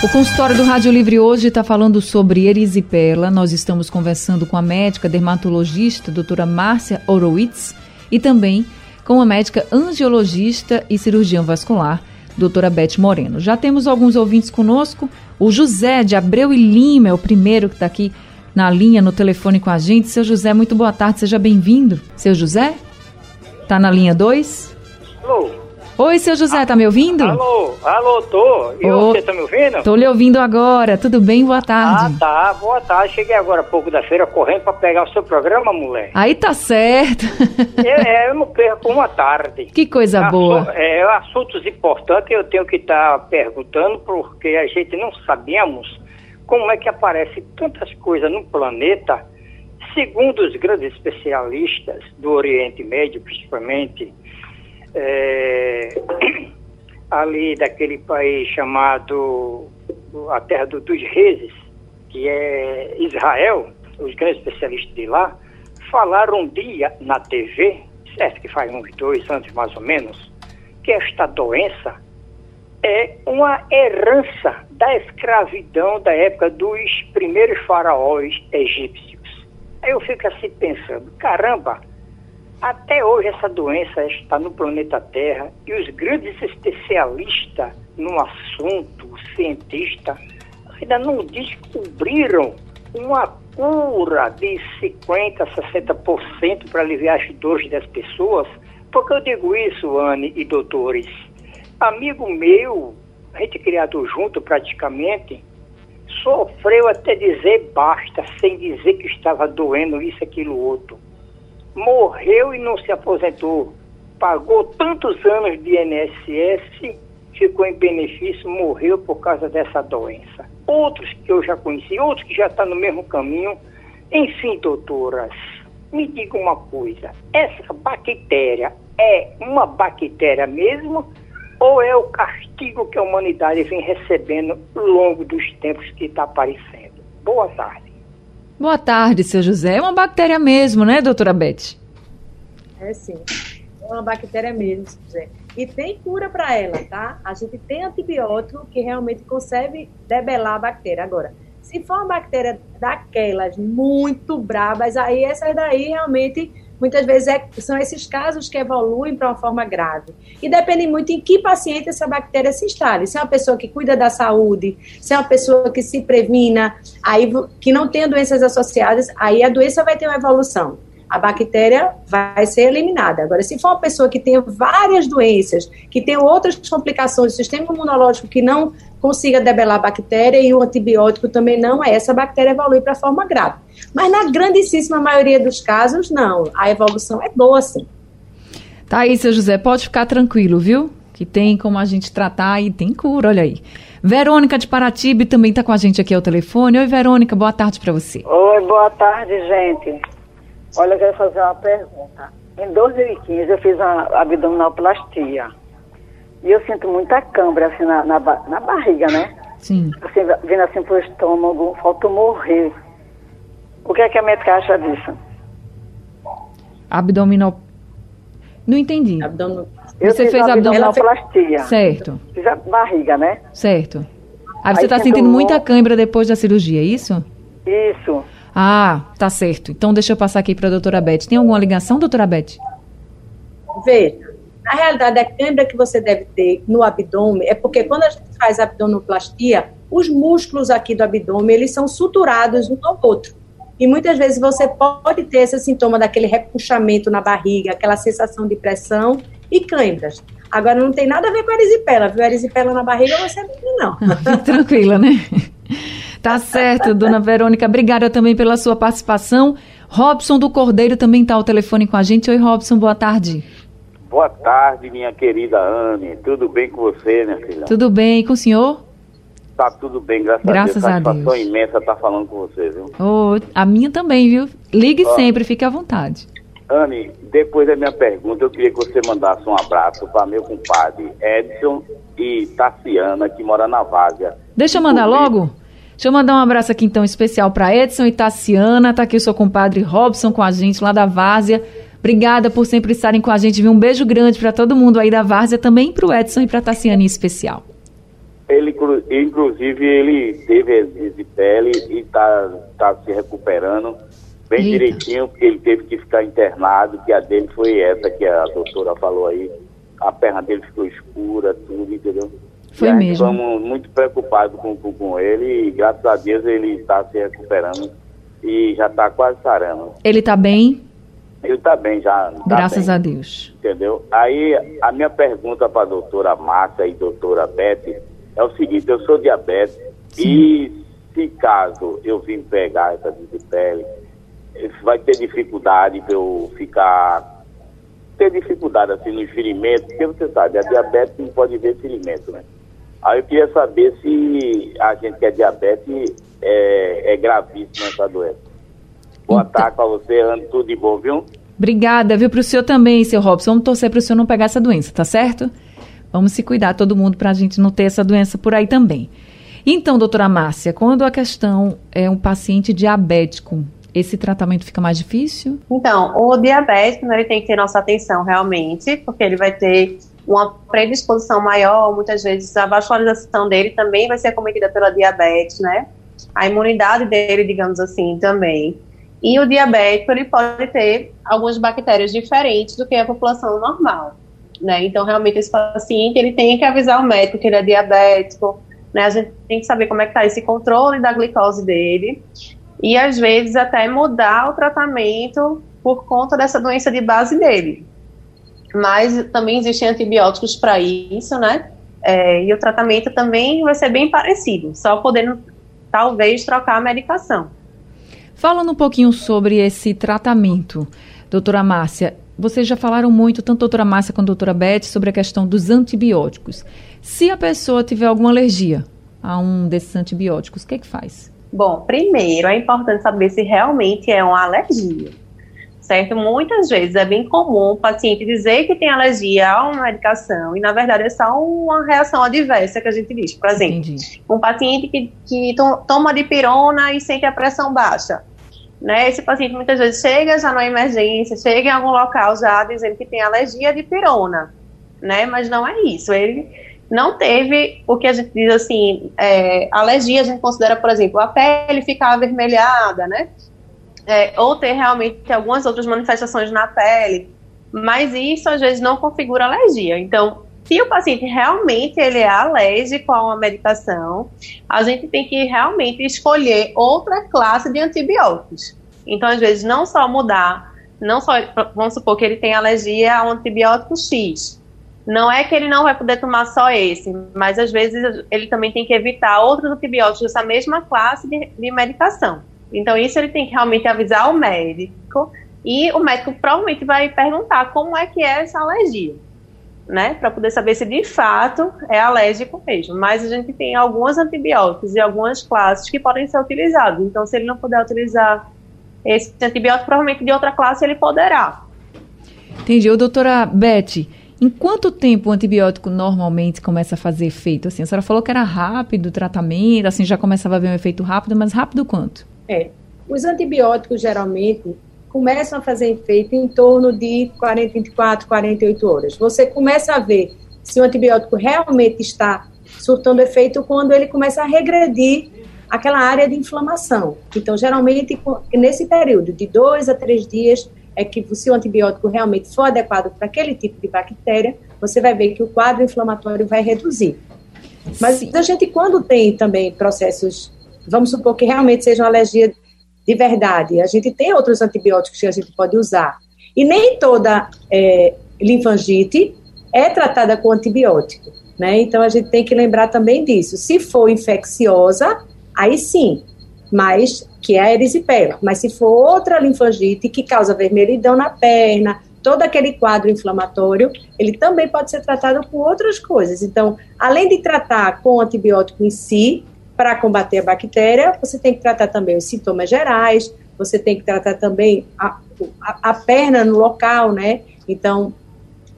O consultório do Rádio Livre hoje está falando sobre erisipela. Nós estamos conversando com a médica dermatologista, doutora Márcia Horowitz, e também com a médica angiologista e cirurgião vascular, doutora Beth Moreno. Já temos alguns ouvintes conosco. O José de Abreu e Lima é o primeiro que está aqui na linha, no telefone com a gente. Seu José, muito boa tarde, seja bem-vindo. Seu José? Está na linha 2? Alô? Oi, seu José, tá me ouvindo? Alô, alô, tô. E Ô, você tá me ouvindo? Tô lhe ouvindo agora. Tudo bem? Boa Ah, tarde. tá. Boa tarde. Cheguei agora há pouco da feira correndo pra pegar o seu programa, mulher. Aí tá certo. é, é, eu não perco uma tarde. que coisa Assu- boa. É, assuntos importantes eu tenho que estar perguntando porque a gente não sabemos como é que aparece tantas coisas no planeta. Segundo os grandes especialistas do Oriente Médio, principalmente, é, ali daquele país chamado a Terra do- dos Reis, que é Israel, os grandes especialistas de lá, falaram um dia na TV, certo que faz uns dois anos mais ou menos, que esta doença é uma herança da escravidão da época dos primeiros faraós egípcios. Aí eu fico assim pensando, caramba, até hoje essa doença está no planeta Terra e os grandes especialistas no assunto, cientistas, ainda não descobriram uma cura de 50%, 60% para aliviar as dores das pessoas. Por que eu digo isso, Anne e doutores? Amigo meu, a gente criado junto praticamente, sofreu até dizer basta, sem dizer que estava doendo isso, aquilo, outro morreu e não se aposentou. Pagou tantos anos de INSS, ficou em benefício, morreu por causa dessa doença. Outros que eu já conheci, outros que já estão no mesmo caminho. Enfim, doutoras, me diga uma coisa: essa bactéria é uma bactéria mesmo ou é o castigo que a humanidade vem recebendo ao longo dos tempos que está aparecendo? Boa tarde. Boa tarde, seu José. É uma bactéria mesmo, né, doutora Beth? É sim. É uma bactéria mesmo, José. E tem cura para ela, tá? A gente tem antibiótico que realmente consegue debelar a bactéria. Agora, se for uma bactéria daquelas muito brabas, aí essas daí realmente muitas vezes é- são esses casos que evoluem para uma forma grave. E depende muito em que paciente essa bactéria se instale. Se é uma pessoa que cuida da saúde, se é uma pessoa que se previna, aí que não tenha doenças associadas, aí a doença vai ter uma evolução. A bactéria vai ser eliminada. Agora, se for uma pessoa que tenha várias doenças, que tem outras complicações do sistema imunológico que não consiga debelar a bactéria e o antibiótico também não, essa bactéria evolui para forma grave. Mas na grandíssima maioria dos casos, não. A evolução é boa, sim. Tá aí, seu José, pode ficar tranquilo, viu? Que tem como a gente tratar e tem cura, olha aí. Verônica de Paratibe também tá com a gente aqui ao telefone. Oi, Verônica, boa tarde para você. Oi, boa tarde, gente. Olha, eu quero fazer uma pergunta. Em 2015 eu fiz uma abdominoplastia. E eu sinto muita câimbra assim na, na, na barriga, né? Sim. Assim, vindo assim pro estômago, falta morrer. O que é que a médica acha disso? Abdominal. Não entendi. Abdômen. Eu Você fiz fez abdominal- abdominoplastia. Certo, Fiz a barriga, né? certo. Aí você tá sinto sentindo muita cãibra depois da cirurgia, é isso? Isso. Ah, tá certo. Então deixa eu passar aqui para a doutora Beth. Tem alguma ligação, doutora Beth? Veja, na realidade, a câimbra que você deve ter no abdômen é porque quando a gente faz abdominoplastia, os músculos aqui do abdômen, eles são suturados um ao outro. E muitas vezes você pode ter esse sintoma daquele repuxamento na barriga, aquela sensação de pressão e câimbras. Agora, não tem nada a ver com erisipela, viu? Erisipela na barriga você não tem, não. Tranquila, né? Tá certo, dona Verônica. Obrigada também pela sua participação. Robson do Cordeiro também está ao telefone com a gente. Oi, Robson, boa tarde. Boa tarde, minha querida Anne. Tudo bem com você, minha filha? Tudo bem com o senhor? Tá tudo bem, graças, Graças a a Deus. Satisfação Deus. imensa estar falando com você, viu? Oh, a minha também, viu? Ligue sempre, fique à vontade. Anne, depois da minha pergunta, eu queria que você mandasse um abraço para meu compadre Edson e Tassiana, que mora na Várzea. Deixa eu mandar logo. Deixa eu mandar um abraço aqui então especial para Edson e Tassiana. Tá aqui o seu compadre Robson com a gente lá da Várzea. Obrigada por sempre estarem com a gente. Um beijo grande para todo mundo aí da Várzea, também para o Edson e para Tassiana em especial. Ele, inclusive, ele teve erisipele e está tá se recuperando bem Eita. direitinho, porque ele teve que ficar internado, que a dele foi essa que a doutora falou aí. A perna dele ficou escura, tudo, entendeu? Foi mesmo. Estamos muito preocupados com, com, com ele e graças a Deus ele está se recuperando e já está quase sarando. Ele está bem? Ele está bem já. Tá graças bem, a Deus. Entendeu? Aí a minha pergunta para a doutora Márcia e doutora Beth é o seguinte, eu sou diabético e se caso eu vim pegar essa pele, vai ter dificuldade para eu ficar ter dificuldade assim no ferimento, porque você sabe, a diabetes não pode ver ferimento, né? Aí eu queria saber se a gente que é diabetes é, é gravíssima essa doença. Boa então... tarde para você, Ana, tudo de bom, viu? Obrigada, viu, para o senhor também, seu Robson. Vamos torcer para o senhor não pegar essa doença, tá certo? Vamos se cuidar, todo mundo, para a gente não ter essa doença por aí também. Então, doutora Márcia, quando a questão é um paciente diabético, esse tratamento fica mais difícil? Então, o diabético, né, ele tem que ter nossa atenção realmente, porque ele vai ter uma predisposição maior, muitas vezes a vascularização dele também vai ser acometida pela diabetes, né? A imunidade dele, digamos assim, também. E o diabético, ele pode ter algumas bactérias diferentes do que a população normal, né? Então, realmente, esse paciente, ele tem que avisar o médico que ele é diabético, né? A gente tem que saber como é que está esse controle da glicose dele e às vezes até mudar o tratamento por conta dessa doença de base dele. Mas também existem antibióticos para isso, né? É, e o tratamento também vai ser bem parecido, só podendo talvez trocar a medicação. Falando um pouquinho sobre esse tratamento, doutora Márcia, vocês já falaram muito, tanto a doutora Márcia quanto a doutora Beth, sobre a questão dos antibióticos. Se a pessoa tiver alguma alergia a um desses antibióticos, o que, é que faz? Bom, primeiro é importante saber se realmente é uma alergia, certo? Muitas vezes é bem comum o paciente dizer que tem alergia a uma medicação e, na verdade, é só uma reação adversa que a gente diz. Por exemplo, Entendi. um paciente que, que toma dipirona e sente a pressão baixa. Né? Esse paciente muitas vezes chega já na emergência, chega em algum local já dizendo que tem alergia de pirona, né? Mas não é isso. Ele não teve o que a gente diz assim, é, alergia, a gente considera, por exemplo, a pele ficar avermelhada, né? É, ou ter realmente algumas outras manifestações na pele, mas isso às vezes não configura alergia. Então, se o paciente realmente ele é alérgico a uma medicação, a gente tem que realmente escolher outra classe de antibióticos. Então, às vezes, não só mudar, não só, vamos supor que ele tem alergia a um antibiótico X, não é que ele não vai poder tomar só esse, mas às vezes ele também tem que evitar outros antibióticos dessa mesma classe de, de medicação. Então, isso ele tem que realmente avisar o médico e o médico provavelmente vai perguntar como é que é essa alergia, né? Para poder saber se de fato é alérgico mesmo. Mas a gente tem alguns antibióticos e algumas classes que podem ser utilizados. Então, se ele não puder utilizar esse antibiótico, provavelmente de outra classe ele poderá. Entendi. Ô, doutora Beth, em quanto tempo o antibiótico normalmente começa a fazer efeito? Assim, a senhora falou que era rápido o tratamento, assim, já começava a ver um efeito rápido, mas rápido quanto? É. Os antibióticos geralmente começam a fazer efeito em torno de 40, 24, 48 horas. Você começa a ver se o antibiótico realmente está surtando efeito quando ele começa a regredir aquela área de inflamação. Então, geralmente, nesse período de dois a três dias, é que se o antibiótico realmente for adequado para aquele tipo de bactéria, você vai ver que o quadro inflamatório vai reduzir. Mas Sim. a gente, quando tem também processos, vamos supor que realmente seja uma alergia de verdade, a gente tem outros antibióticos que a gente pode usar. E nem toda é, linfangite é tratada com antibiótico, né? Então a gente tem que lembrar também disso. Se for infecciosa, aí sim, mas que é a erisipela. Mas se for outra linfangite que causa vermelhidão na perna, todo aquele quadro inflamatório, ele também pode ser tratado com outras coisas. Então, além de tratar com antibiótico em si, para combater a bactéria, você tem que tratar também os sintomas gerais, você tem que tratar também a, a, a perna no local, né? Então,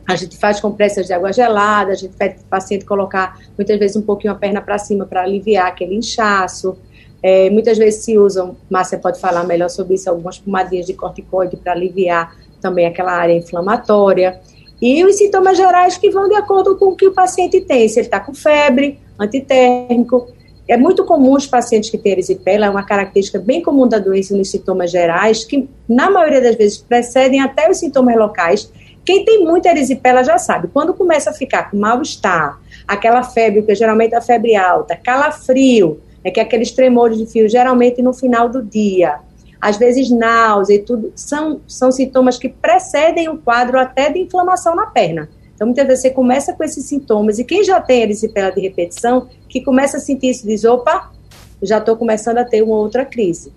a gente faz compressas de água gelada, a gente pede para o paciente colocar muitas vezes um pouquinho a perna para cima para aliviar aquele inchaço. É, muitas vezes se usam, Márcia pode falar melhor sobre isso, algumas pomadinhas de corticoide para aliviar também aquela área inflamatória. E os sintomas gerais que vão de acordo com o que o paciente tem. Se ele está com febre, antitérmico. É muito comum os pacientes que têm erisipela, é uma característica bem comum da doença nos sintomas gerais, que na maioria das vezes precedem até os sintomas locais. Quem tem muita erisipela já sabe, quando começa a ficar com mal-estar, aquela febre, que geralmente é a febre alta, calafrio, é que é aqueles tremores de fio, geralmente no final do dia, às vezes náusea e tudo, são, são sintomas que precedem o quadro até de inflamação na perna. Então, muitas vezes você começa com esses sintomas, e quem já tem erisipela de repetição, que começa a sentir isso, diz, opa, já estou começando a ter uma outra crise.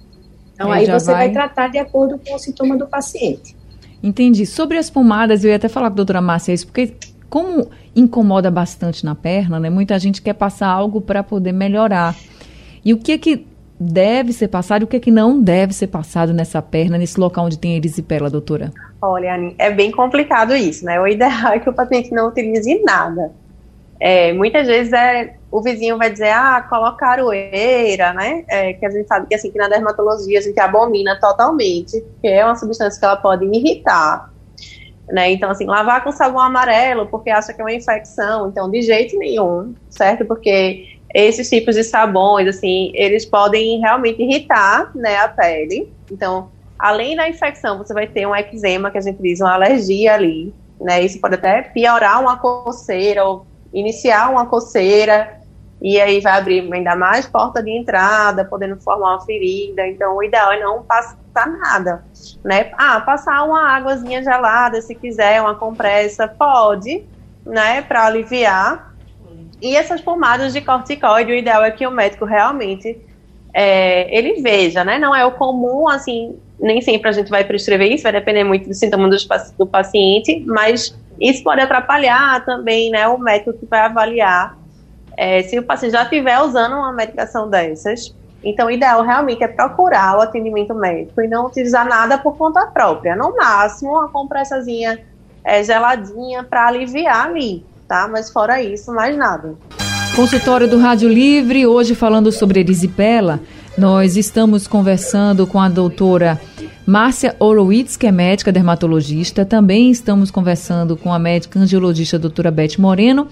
Então, aí você vai... vai tratar de acordo com o sintoma do paciente. Entendi. Sobre as pomadas, eu ia até falar com a doutora Márcia isso, porque como incomoda bastante na perna, né? Muita gente quer passar algo para poder melhorar. E o que é que deve ser passado e o que é que não deve ser passado nessa perna, nesse local onde tem erisipela, doutora? Olha, é bem complicado isso, né? O ideal é que o paciente não utilize nada. É, muitas vezes é, o vizinho vai dizer, ah, coloca aroeira, né? É, que a gente sabe que assim, que na dermatologia a gente abomina totalmente, porque é uma substância que ela pode irritar. Né? Então, assim, lavar com sabão amarelo porque acha que é uma infecção, então de jeito nenhum, certo? Porque esses tipos de sabões, assim, eles podem realmente irritar, né, a pele. Então, além da infecção, você vai ter um eczema, que a gente diz, uma alergia ali, né, isso pode até piorar uma coceira, ou iniciar uma coceira, e aí vai abrir ainda mais porta de entrada, podendo formar uma ferida. Então, o ideal é não passar nada, né? Ah, passar uma águazinha gelada, se quiser, uma compressa, pode, né, para aliviar, e essas pomadas de corticoide, o ideal é que o médico realmente é, ele veja, né? Não é o comum, assim, nem sempre a gente vai prescrever isso, vai depender muito do sintoma do, paciente, mas isso pode atrapalhar também, né? O médico que vai avaliar é, se o paciente já estiver usando uma medicação dessas. Então, o ideal realmente é procurar o atendimento médico e não utilizar nada por conta própria. No máximo, uma compressazinha é, geladinha para aliviar ali tá? Mas fora isso, mais nada. Consultório do Rádio Livre, hoje falando sobre erisipela, nós estamos conversando com a doutora Márcia Horowitz, que é médica dermatologista. Também estamos conversando com a médica angiologista doutora Beth Moreno.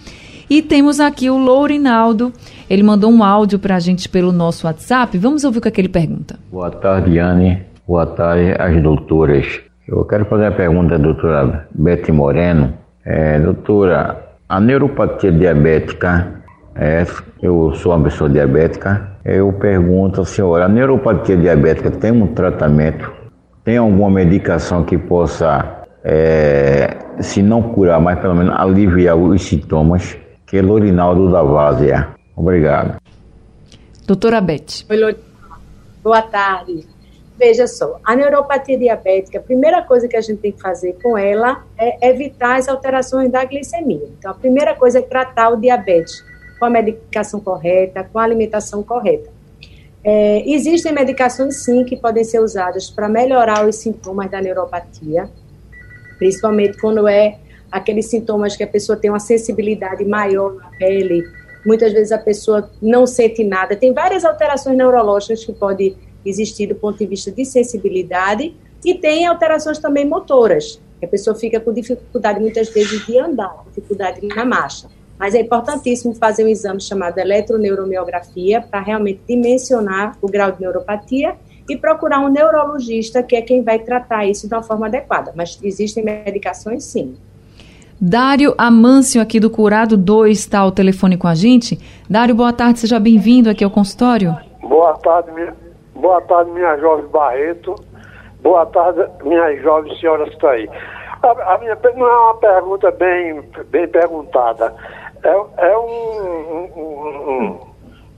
E temos aqui o Lourinaldo. Ele mandou um áudio para a gente pelo nosso WhatsApp. Vamos ouvir o que, é que ele pergunta. Boa tarde, Anne. Boa tarde às doutoras. Eu quero fazer a pergunta da doutora Beth Moreno. É, doutora, a neuropatia diabética, é, eu sou uma pessoa diabética, eu pergunto ao senhor, a neuropatia diabética tem um tratamento? Tem alguma medicação que possa, é, se não curar, mas pelo menos aliviar os sintomas? Que é Lorinaldo da Várzea. Obrigado. Doutora Beth. Oi, Boa tarde. Veja só, a neuropatia diabética, a primeira coisa que a gente tem que fazer com ela é evitar as alterações da glicemia. Então, a primeira coisa é tratar o diabetes com a medicação correta, com a alimentação correta. É, existem medicações, sim, que podem ser usadas para melhorar os sintomas da neuropatia, principalmente quando é aqueles sintomas que a pessoa tem uma sensibilidade maior na pele, muitas vezes a pessoa não sente nada. Tem várias alterações neurológicas que podem existir do ponto de vista de sensibilidade e tem alterações também motoras. A pessoa fica com dificuldade muitas vezes de andar, dificuldade na marcha. Mas é importantíssimo fazer um exame chamado eletroneuromiografia para realmente dimensionar o grau de neuropatia e procurar um neurologista que é quem vai tratar isso de uma forma adequada. Mas existem medicações sim. Dário Amâncio, aqui do Curado 2, está ao telefone com a gente. Dário, boa tarde, seja bem-vindo aqui ao consultório. Boa tarde, minha, Boa tarde, minha jovem Barreto. Boa tarde, minha jovem senhora que está aí. A, a, minha não é uma pergunta bem, bem perguntada. É, é um, um, um,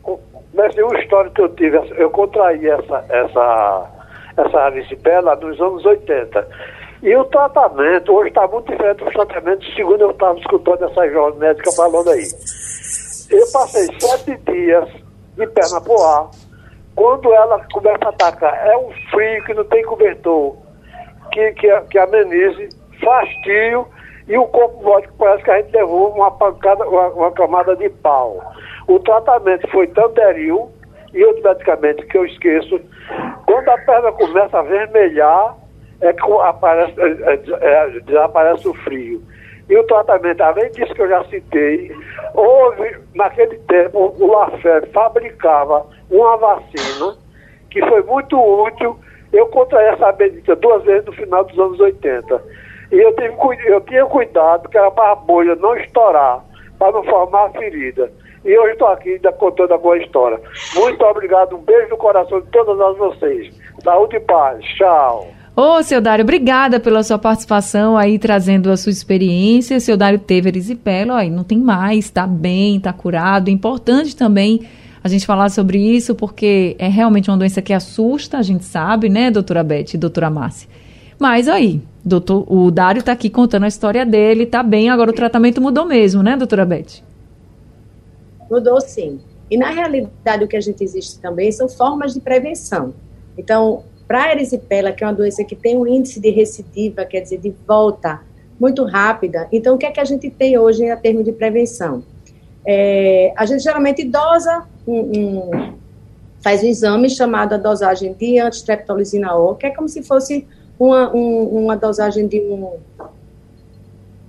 um, um histórico que eu tive. Eu contraí essa, essa, essa arisipela nos anos 80. E o tratamento, hoje está muito diferente do tratamento, segundo eu estava escutando essa jovem médica falando aí. Eu passei sete dias de perna pro ar, quando ela começa a atacar, é um frio que não tem cobertor, que, que, que amenize, fastio, e o corpo morde parece que a gente levou uma pancada, uma, uma camada de pau. O tratamento foi Tanderil e outro medicamento que eu esqueço. Quando a perna começa a vermelhar, é que aparece, é, é, é, desaparece o frio. E o tratamento, além disso que eu já citei, houve, naquele tempo, o Lafayette fabricava uma vacina que foi muito útil. Eu contraí essa bendita duas vezes no final dos anos 80. E eu, tive, eu tinha cuidado que era para a bolha não estourar, para não formar ferida. E hoje estou aqui ainda contando boa história. Muito obrigado, um beijo no coração de todas vocês. Saúde e paz. Tchau. Ô, seu Dário, obrigada pela sua participação aí, trazendo a sua experiência. Seu Dário teve erisipela, ó, não tem mais, tá bem, tá curado. Importante também a gente falar sobre isso, porque é realmente uma doença que assusta, a gente sabe, né, doutora Beth e doutora Márcia. Mas aí, doutor, o Dário está aqui contando a história dele, tá bem, agora o tratamento mudou mesmo, né, doutora Beth? Mudou sim. E na realidade o que a gente existe também são formas de prevenção. Então, para a erisipela, que é uma doença que tem um índice de recidiva, quer dizer, de volta muito rápida, então o que é que a gente tem hoje em termos de prevenção? É, a gente geralmente dosa, um, um, faz um exame chamado a dosagem de antistreptolizina O, que é como se fosse uma, um, uma dosagem de um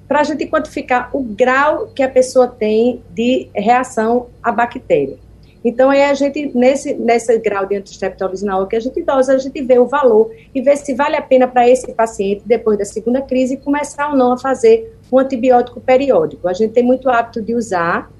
para a gente quantificar o grau que a pessoa tem de reação à bactéria. Então, aí a gente, nesse, nesse grau de antistreptolisinol que a gente dosa, a gente vê o valor e vê se vale a pena para esse paciente, depois da segunda crise, começar ou não a fazer um antibiótico periódico. A gente tem muito hábito de usar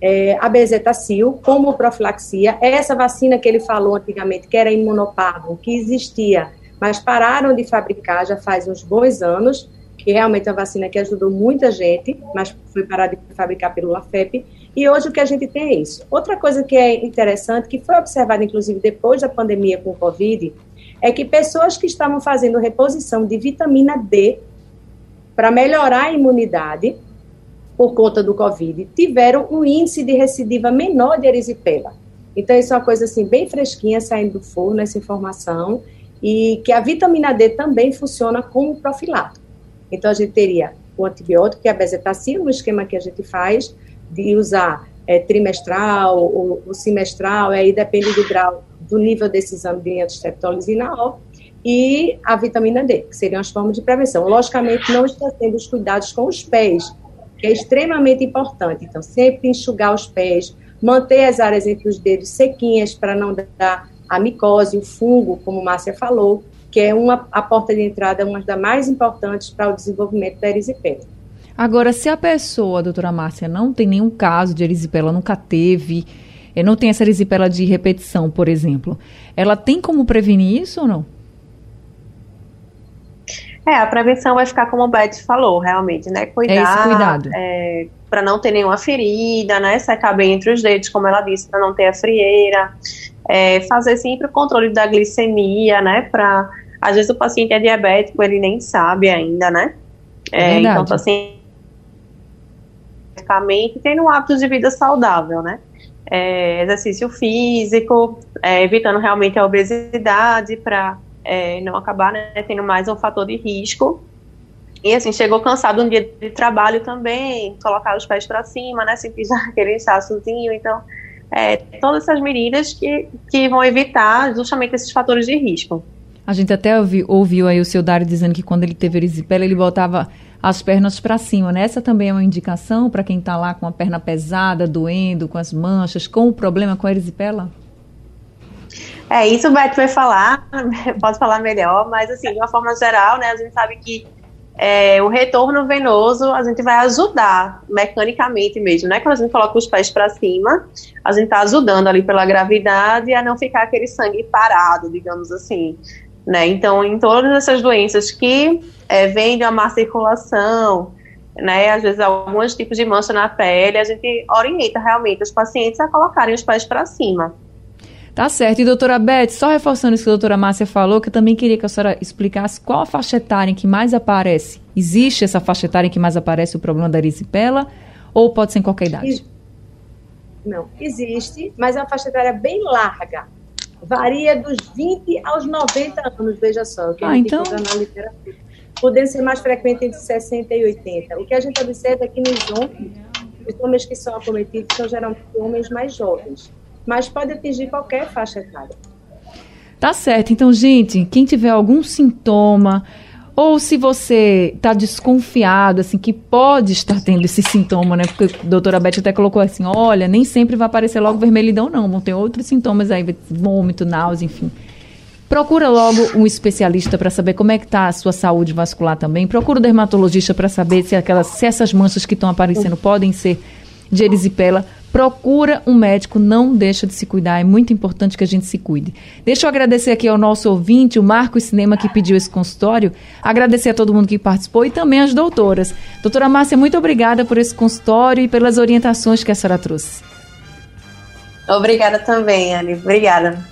é, a bezetacil como profilaxia. Essa vacina que ele falou antigamente, que era imunoparvo, que existia, mas pararam de fabricar já faz uns bons anos, que realmente é uma vacina que ajudou muita gente, mas foi parada de fabricar pelo LAFEP, e hoje o que a gente tem é isso. Outra coisa que é interessante, que foi observada inclusive depois da pandemia com o Covid, é que pessoas que estavam fazendo reposição de vitamina D para melhorar a imunidade por conta do Covid, tiveram um índice de recidiva menor de erisipela. Então, isso é uma coisa assim, bem fresquinha saindo do forno, essa informação, e que a vitamina D também funciona como profilático. Então, a gente teria o antibiótico, que é a bezetacil, no esquema que a gente faz, de usar é, trimestral ou, ou, semestral, aí depende do grau, do nível desse exame de antistreptolisinal, e a vitamina D, que seriam as formas de prevenção. Logicamente, não esquecendo os cuidados com os pés, que é extremamente importante. Então, sempre enxugar os pés, manter as áreas entre os dedos sequinhas para não dar a micose, o fungo, como Márcia falou, que é uma, a porta de entrada, uma das mais importantes para o desenvolvimento da erisipela. Agora, se a pessoa, doutora Márcia, não tem nenhum caso de erisipela, nunca teve, eh, não tem essa erisipela de repetição, por exemplo, ela tem como prevenir isso ou não? É, a prevenção vai ficar como o Beth falou, realmente, né? Cuidar. É esse cuidado. É, para não ter nenhuma ferida, né? Secar bem entre os dedos, como ela disse, para não ter a frieira. É, fazer sempre o controle da glicemia, né? Para às vezes o paciente é diabético, ele nem sabe ainda, né? É, então, o paciente tendo um hábito de vida saudável, né? É, exercício físico, é, evitando realmente a obesidade para é, não acabar né, tendo mais um fator de risco. E assim, chegou cansado um dia de trabalho também, colocar os pés para cima, né? Sentir já aquele inchaçozinho. Então, é, todas essas medidas que, que vão evitar justamente esses fatores de risco. A gente até ouvi, ouviu aí o seu Dário dizendo que quando ele teve erisipela, ele botava as pernas para cima, né? Essa também é uma indicação para quem está lá com a perna pesada, doendo, com as manchas, com o problema com a erisipela? É, isso o Beto vai falar, posso falar melhor, mas assim, de uma forma geral, né, a gente sabe que é, o retorno venoso a gente vai ajudar mecanicamente mesmo, né? Quando a gente coloca os pés para cima, a gente está ajudando ali pela gravidade a não ficar aquele sangue parado, digamos assim. Né? Então, em todas essas doenças que é, vêm de uma má circulação, né, às vezes alguns tipos de mancha na pele, a gente orienta realmente os pacientes a colocarem os pés para cima. Tá certo. E doutora Beth, só reforçando isso que a doutora Márcia falou, que eu também queria que a senhora explicasse qual a faixa etária em que mais aparece. Existe essa faixa etária em que mais aparece o problema da erisipela ou pode ser em qualquer idade? Não, existe, mas é uma faixa etária bem larga varia dos 20 aos 90 anos, veja só, que ah, a gente então... na literatura. Podendo ser mais frequente entre 60 e 80. O que a gente observa é que nos homens, os homens que são acometidos são geralmente homens mais jovens, mas pode atingir qualquer faixa etária. Tá certo. Então, gente, quem tiver algum sintoma, ou se você está desconfiado, assim, que pode estar tendo esse sintoma, né? Porque a doutora Beth até colocou assim, olha, nem sempre vai aparecer logo vermelhidão, não. Vão ter outros sintomas aí, vômito, náusea, enfim. Procura logo um especialista para saber como é que está a sua saúde vascular também. Procura o dermatologista para saber se, aquelas, se essas manchas que estão aparecendo podem ser de erisipela procura um médico, não deixa de se cuidar, é muito importante que a gente se cuide. Deixa eu agradecer aqui ao nosso ouvinte, o Marco Cinema, que pediu esse consultório, agradecer a todo mundo que participou e também às doutoras. Doutora Márcia, muito obrigada por esse consultório e pelas orientações que a senhora trouxe. Obrigada também, Anne, obrigada.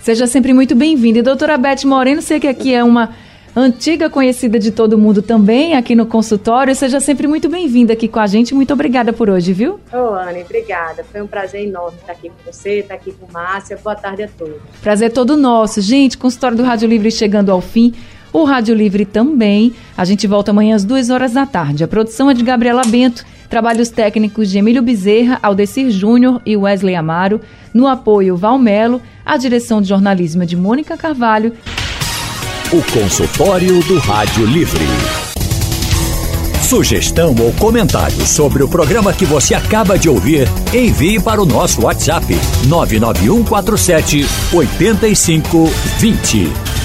Seja sempre muito bem-vinda. E doutora Beth Moreno, sei que aqui é uma antiga conhecida de todo mundo também aqui no consultório. Seja sempre muito bem-vinda aqui com a gente. Muito obrigada por hoje, viu? Ô, Anne, obrigada. Foi um prazer enorme estar aqui com você, estar aqui com Márcia. Boa tarde a todos. Prazer todo nosso. Gente, consultório do Rádio Livre chegando ao fim. O Rádio Livre também. A gente volta amanhã às duas horas da tarde. A produção é de Gabriela Bento. Trabalhos técnicos de Emílio Bezerra, Aldecir Júnior e Wesley Amaro. No apoio, Valmelo. A direção de jornalismo é de Mônica Carvalho. O consultório do Rádio Livre. Sugestão ou comentário sobre o programa que você acaba de ouvir, envie para o nosso WhatsApp 99147 8520.